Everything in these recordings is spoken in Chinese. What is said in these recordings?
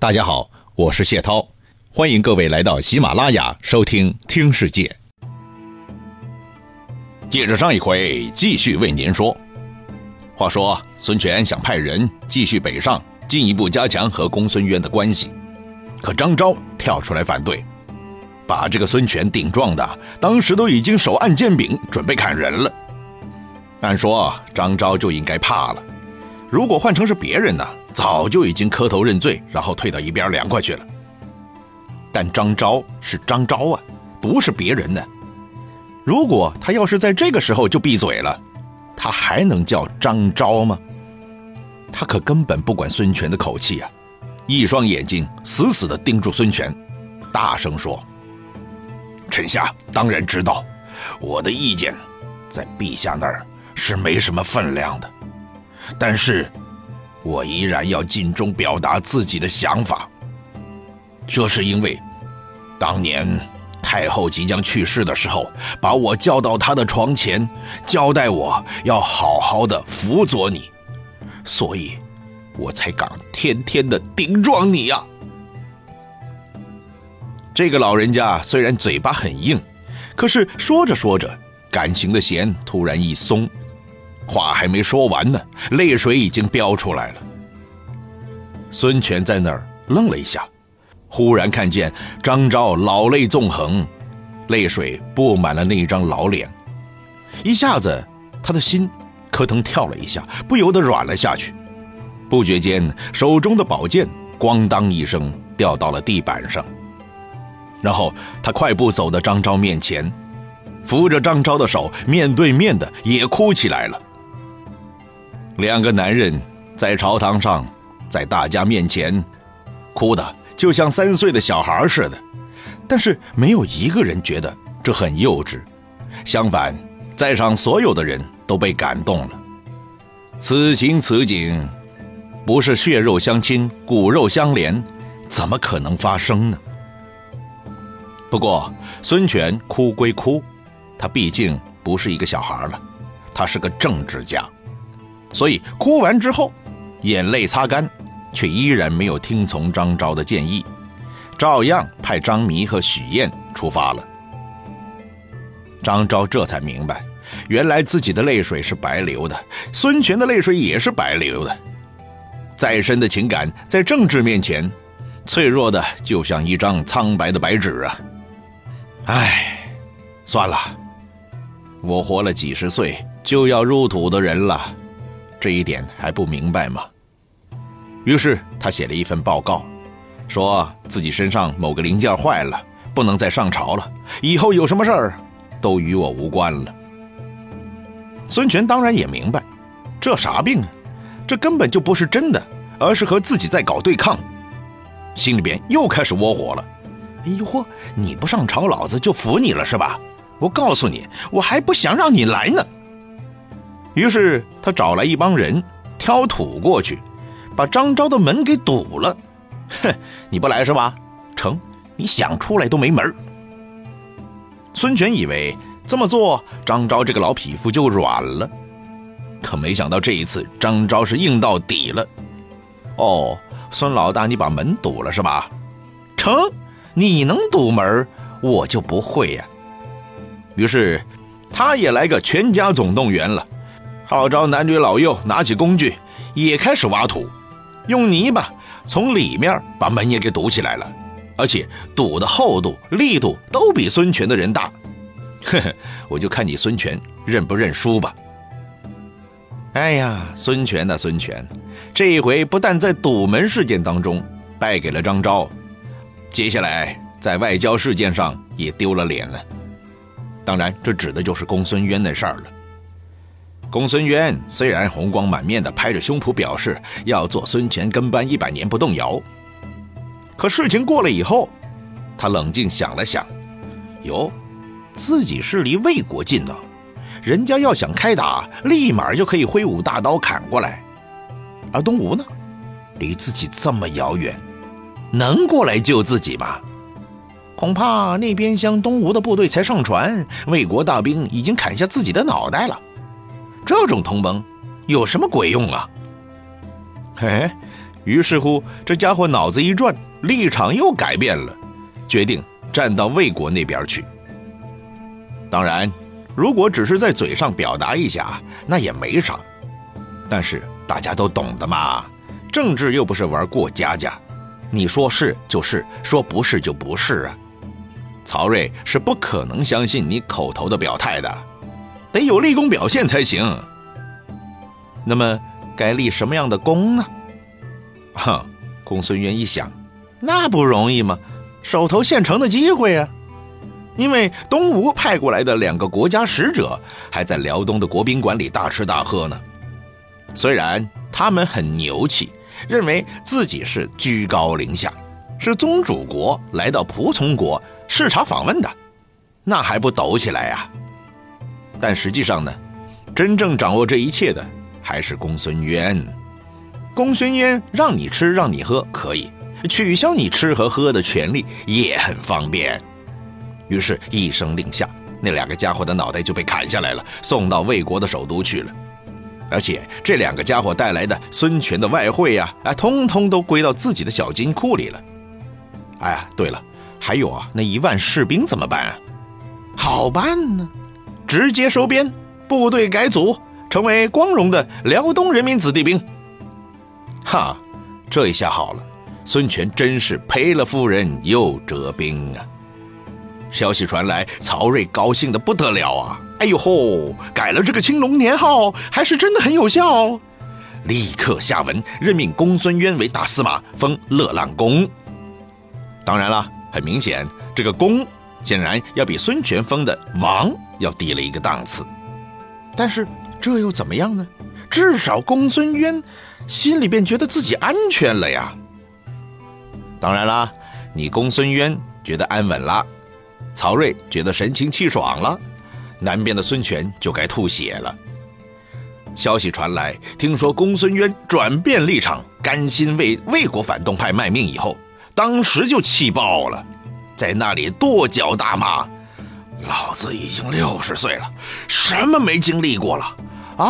大家好，我是谢涛，欢迎各位来到喜马拉雅收听《听世界》。接着上一回，继续为您说。话说，孙权想派人继续北上，进一步加强和公孙渊的关系，可张昭跳出来反对，把这个孙权顶撞的，当时都已经手按剑柄准备砍人了。按说张昭就应该怕了，如果换成是别人呢？早就已经磕头认罪，然后退到一边凉快去了。但张昭是张昭啊，不是别人呢。如果他要是在这个时候就闭嘴了，他还能叫张昭吗？他可根本不管孙权的口气啊，一双眼睛死死地盯住孙权，大声说：“臣下当然知道，我的意见在陛下那儿是没什么分量的，但是。”我依然要尽忠表达自己的想法。这是因为，当年太后即将去世的时候，把我叫到她的床前，交代我要好好的辅佐你，所以，我才敢天天的顶撞你呀。这个老人家虽然嘴巴很硬，可是说着说着，感情的弦突然一松。话还没说完呢，泪水已经飙出来了。孙权在那儿愣了一下，忽然看见张昭老泪纵横，泪水布满了那张老脸，一下子他的心咯噔跳了一下，不由得软了下去。不觉间，手中的宝剑咣当一声掉到了地板上，然后他快步走到张昭面前，扶着张昭的手，面对面的也哭起来了。两个男人在朝堂上，在大家面前，哭的就像三岁的小孩似的，但是没有一个人觉得这很幼稚，相反，在场所有的人都被感动了。此情此景，不是血肉相亲、骨肉相连，怎么可能发生呢？不过孙权哭归哭，他毕竟不是一个小孩了，他是个政治家。所以哭完之后，眼泪擦干，却依然没有听从张昭的建议，照样派张弥和许燕出发了。张昭这才明白，原来自己的泪水是白流的，孙权的泪水也是白流的。再深的情感，在政治面前，脆弱的就像一张苍白的白纸啊！唉，算了，我活了几十岁，就要入土的人了。这一点还不明白吗？于是他写了一份报告，说自己身上某个零件坏了，不能再上朝了，以后有什么事儿都与我无关了。孙权当然也明白，这啥病啊？这根本就不是真的，而是和自己在搞对抗，心里边又开始窝火了。哎呦嚯，你不上朝，老子就服你了是吧？我告诉你，我还不想让你来呢。于是他找来一帮人挑土过去，把张昭的门给堵了。哼，你不来是吧？成，你想出来都没门孙权以为这么做，张昭这个老匹夫就软了，可没想到这一次张昭是硬到底了。哦，孙老大，你把门堵了是吧？成，你能堵门，我就不会呀。于是他也来个全家总动员了。号召男女老幼拿起工具，也开始挖土，用泥巴从里面把门也给堵起来了，而且堵的厚度、力度都比孙权的人大。呵呵，我就看你孙权认不认输吧。哎呀，孙权呐，孙权，这一回不但在堵门事件当中败给了张昭，接下来在外交事件上也丢了脸了。当然，这指的就是公孙渊那事儿了。公孙渊虽然红光满面的拍着胸脯表示要做孙权跟班一百年不动摇，可事情过了以后，他冷静想了想，哟，自己是离魏国近呢，人家要想开打，立马就可以挥舞大刀砍过来，而东吴呢，离自己这么遥远，能过来救自己吗？恐怕那边厢东吴的部队才上船，魏国大兵已经砍下自己的脑袋了。这种同盟有什么鬼用啊？嘿，于是乎，这家伙脑子一转，立场又改变了，决定站到魏国那边去。当然，如果只是在嘴上表达一下，那也没啥。但是大家都懂的嘛，政治又不是玩过家家，你说是就是，说不是就不是啊。曹睿是不可能相信你口头的表态的，得有立功表现才行。那么该立什么样的功呢？哼，公孙渊一想，那不容易吗？手头现成的机会啊！因为东吴派过来的两个国家使者还在辽东的国宾馆里大吃大喝呢。虽然他们很牛气，认为自己是居高临下，是宗主国来到仆从国视察访问的，那还不抖起来呀？但实际上呢，真正掌握这一切的还是公孙渊。公孙渊让你吃让你喝可以，取消你吃和喝的权利也很方便。于是，一声令下，那两个家伙的脑袋就被砍下来了，送到魏国的首都去了。而且，这两个家伙带来的孙权的外汇呀，哎，通通都归到自己的小金库里了。哎，对了，还有啊，那一万士兵怎么办啊？好办呢，直接收编，部队改组，成为光荣的辽东人民子弟兵。哈，这一下好了，孙权真是赔了夫人又折兵啊！消息传来，曹睿高兴的不得了啊！哎呦吼，改了这个青龙年号，还是真的很有效。立刻下文任命公孙渊为大司马，封乐浪公。当然了，很明显，这个公显然要比孙权封的王要低了一个档次。但是这又怎么样呢？至少公孙渊心里便觉得自己安全了呀。当然啦，你公孙渊觉得安稳了。曹睿觉得神清气爽了，南边的孙权就该吐血了。消息传来，听说公孙渊转变立场，甘心为魏国反动派卖命以后，当时就气爆了，在那里跺脚大骂：“老子已经六十岁了，什么没经历过了啊！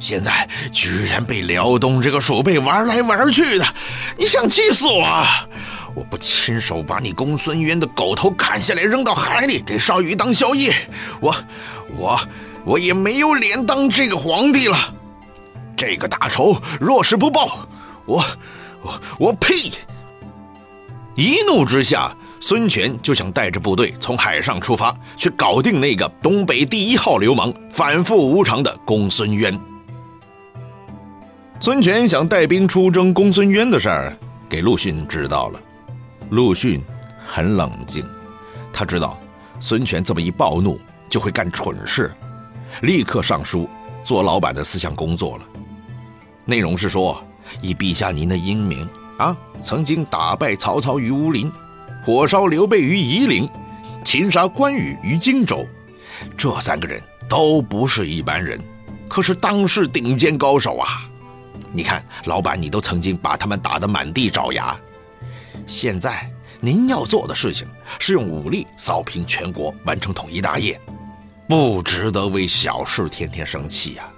现在居然被辽东这个鼠辈玩来玩去的，你想气死我！”我不亲手把你公孙渊的狗头砍下来扔到海里给烧鱼当宵夜，我我我也没有脸当这个皇帝了。这个大仇若是不报，我我我呸！一怒之下，孙权就想带着部队从海上出发，去搞定那个东北第一号流氓、反复无常的公孙渊。孙权想带兵出征公孙渊的事儿，给陆逊知道了。陆逊很冷静，他知道孙权这么一暴怒就会干蠢事，立刻上书做老板的思想工作了。内容是说，以陛下您的英明啊，曾经打败曹操于乌林，火烧刘备于夷陵，擒杀关羽于荆州，这三个人都不是一般人，可是当世顶尖高手啊！你看，老板你都曾经把他们打得满地找牙。现在您要做的事情是用武力扫平全国，完成统一大业，不值得为小事天天生气呀。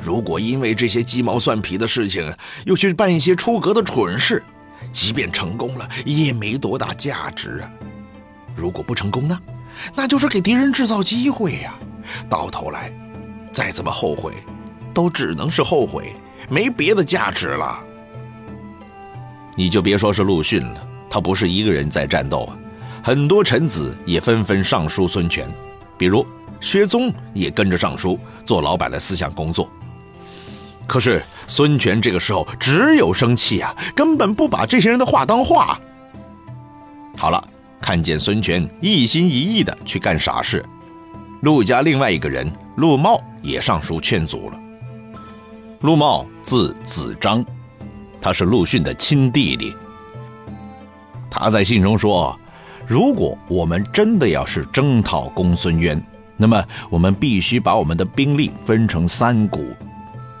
如果因为这些鸡毛蒜皮的事情又去办一些出格的蠢事，即便成功了也没多大价值啊。如果不成功呢，那就是给敌人制造机会呀。到头来，再怎么后悔，都只能是后悔，没别的价值了。你就别说是陆逊了，他不是一个人在战斗啊，很多臣子也纷纷上书孙权，比如薛宗也跟着上书做老板的思想工作。可是孙权这个时候只有生气啊，根本不把这些人的话当话。好了，看见孙权一心一意的去干傻事，陆家另外一个人陆茂也上书劝阻了。陆茂字子张。他是陆逊的亲弟弟。他在信中说：“如果我们真的要是征讨公孙渊，那么我们必须把我们的兵力分成三股：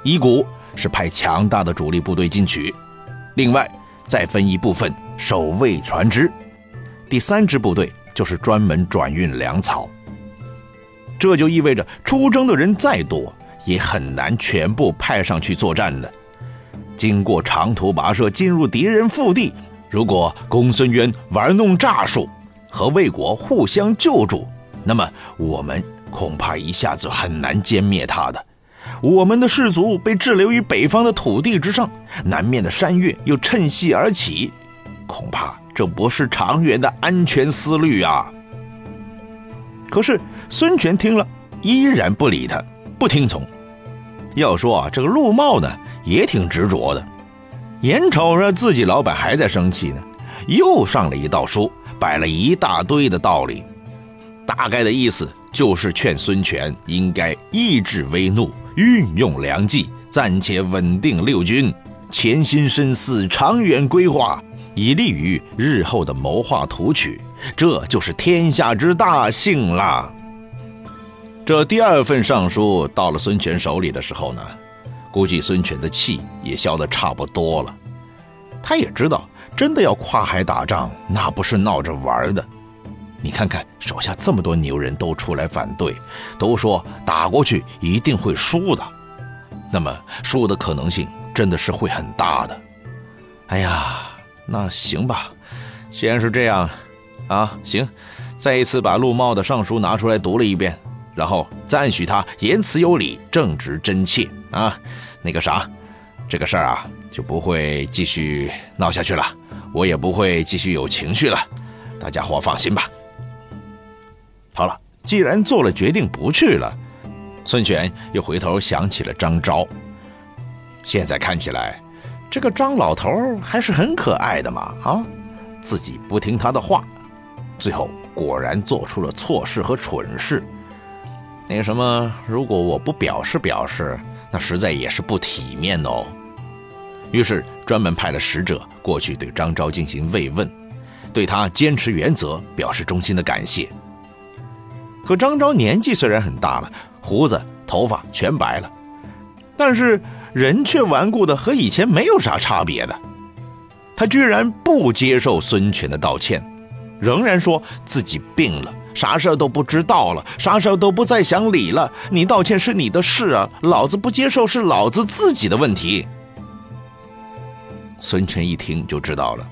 一股是派强大的主力部队进取，另外再分一部分守卫船只，第三支部队就是专门转运粮草。这就意味着出征的人再多，也很难全部派上去作战的。”经过长途跋涉进入敌人腹地，如果公孙渊玩弄诈术，和魏国互相救助，那么我们恐怕一下子很难歼灭他的。我们的士卒被滞留于北方的土地之上，南面的山岳又趁隙而起，恐怕这不是长远的安全思虑啊！可是孙权听了，依然不理他，不听从。要说啊，这个陆茂呢，也挺执着的。眼瞅着自己老板还在生气呢，又上了一道书，摆了一大堆的道理，大概的意思就是劝孙权应该抑制威怒，运用良计，暂且稳定六军，潜心深思，长远规划，以利于日后的谋划图取。这就是天下之大幸啦。这第二份上书到了孙权手里的时候呢，估计孙权的气也消得差不多了。他也知道，真的要跨海打仗，那不是闹着玩的。你看看手下这么多牛人都出来反对，都说打过去一定会输的，那么输的可能性真的是会很大的。哎呀，那行吧，既然是这样，啊，行，再一次把陆茂的上书拿出来读了一遍。然后赞许他言辞有理、正直真切啊，那个啥，这个事儿啊就不会继续闹下去了，我也不会继续有情绪了，大家伙放心吧。好了，既然做了决定不去了，孙权又回头想起了张昭。现在看起来，这个张老头还是很可爱的嘛啊，自己不听他的话，最后果然做出了错事和蠢事。那个什么，如果我不表示表示，那实在也是不体面哦。于是专门派了使者过去对张昭进行慰问，对他坚持原则表示衷心的感谢。可张昭年纪虽然很大了，胡子头发全白了，但是人却顽固的和以前没有啥差别的。他居然不接受孙权的道歉，仍然说自己病了。啥事都不知道了，啥事都不再想理了。你道歉是你的事啊，老子不接受是老子自己的问题。孙权一听就知道了，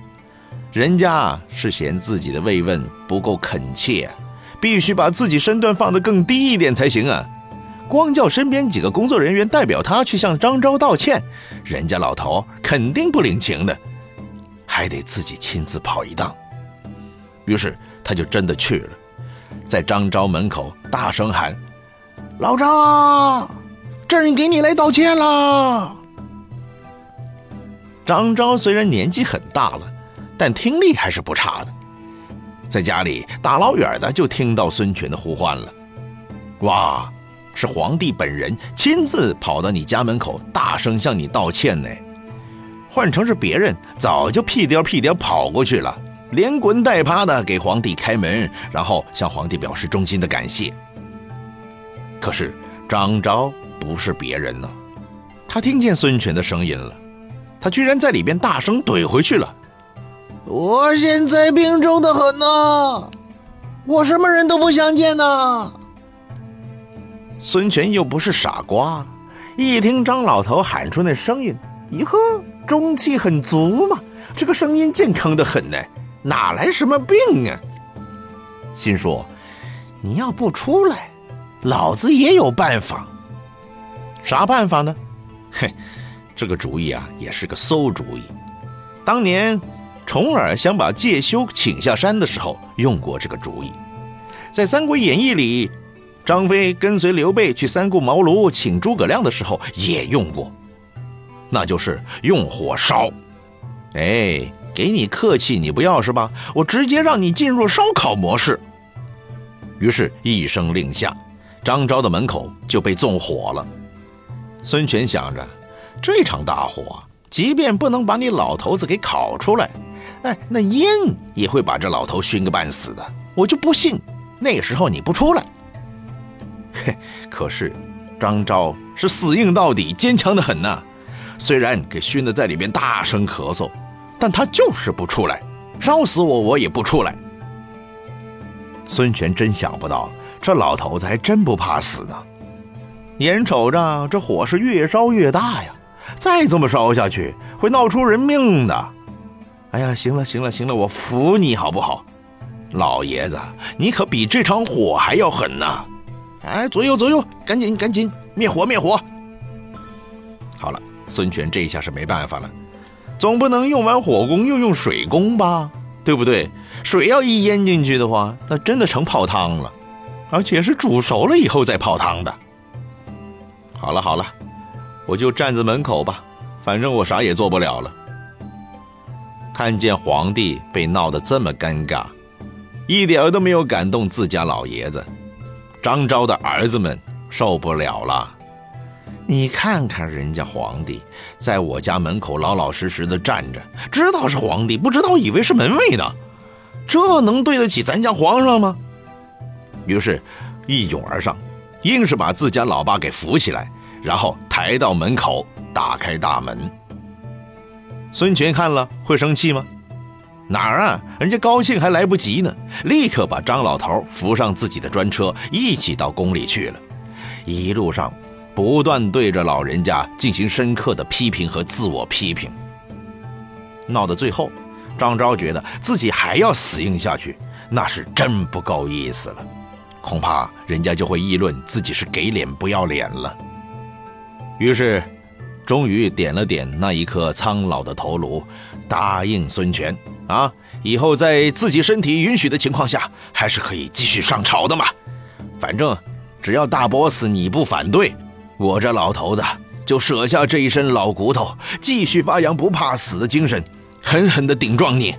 人家是嫌自己的慰问不够恳切，必须把自己身段放得更低一点才行啊。光叫身边几个工作人员代表他去向张昭道歉，人家老头肯定不领情的，还得自己亲自跑一趟。于是他就真的去了。在张昭门口大声喊：“老张，朕给你来道歉啦！”张昭虽然年纪很大了，但听力还是不差的，在家里大老远的就听到孙权的呼唤了。哇，是皇帝本人亲自跑到你家门口，大声向你道歉呢！换成是别人，早就屁颠屁颠跑过去了。连滚带爬的给皇帝开门，然后向皇帝表示衷心的感谢。可是张昭不是别人呢，他听见孙权的声音了，他居然在里边大声怼回去了：“我现在病重的很呐，我什么人都不想见呐。”孙权又不是傻瓜，一听张老头喊出那声音，咦呵，中气很足嘛，这个声音健康的很呢。哪来什么病啊？心说：“你要不出来，老子也有办法。啥办法呢？嘿，这个主意啊，也是个馊主意。当年重耳想把介休请下山的时候，用过这个主意。在《三国演义》里，张飞跟随刘备去三顾茅庐请诸葛亮的时候，也用过，那就是用火烧。哎。”给你客气，你不要是吧？我直接让你进入烧烤模式。于是，一声令下，张昭的门口就被纵火了。孙权想着，这场大火，即便不能把你老头子给烤出来，哎，那烟也会把这老头熏个半死的。我就不信，那时候你不出来。嘿，可是张昭是死硬到底，坚强的很呐。虽然给熏得在里面大声咳嗽。但他就是不出来，烧死我我也不出来。孙权真想不到，这老头子还真不怕死呢。眼瞅着这火是越烧越大呀，再这么烧下去会闹出人命的。哎呀，行了行了行了，我服你好不好？老爷子，你可比这场火还要狠呢！哎，左右左右，赶紧赶紧灭火灭火！好了，孙权这一下是没办法了，总不能用完火攻又用水攻吧？对不对？水要一淹进去的话，那真的成泡汤了，而且是煮熟了以后再泡汤的。好了好了，我就站在门口吧，反正我啥也做不了了。看见皇帝被闹得这么尴尬，一点都没有感动自家老爷子。张昭的儿子们受不了了，你看看人家皇帝在我家门口老老实实的站着，知道是皇帝，不知道以为是门卫呢，这能对得起咱家皇上吗？于是，一拥而上，硬是把自家老爸给扶起来，然后抬到门口，打开大门。孙权看了会生气吗？哪儿啊！人家高兴还来不及呢，立刻把张老头扶上自己的专车，一起到宫里去了。一路上不断对着老人家进行深刻的批评和自我批评。闹到最后，张昭觉得自己还要死硬下去，那是真不够意思了。恐怕人家就会议论自己是给脸不要脸了。于是，终于点了点那一颗苍老的头颅，答应孙权。啊，以后在自己身体允许的情况下，还是可以继续上朝的嘛。反正只要大 boss 你不反对，我这老头子就舍下这一身老骨头，继续发扬不怕死的精神，狠狠的顶撞你。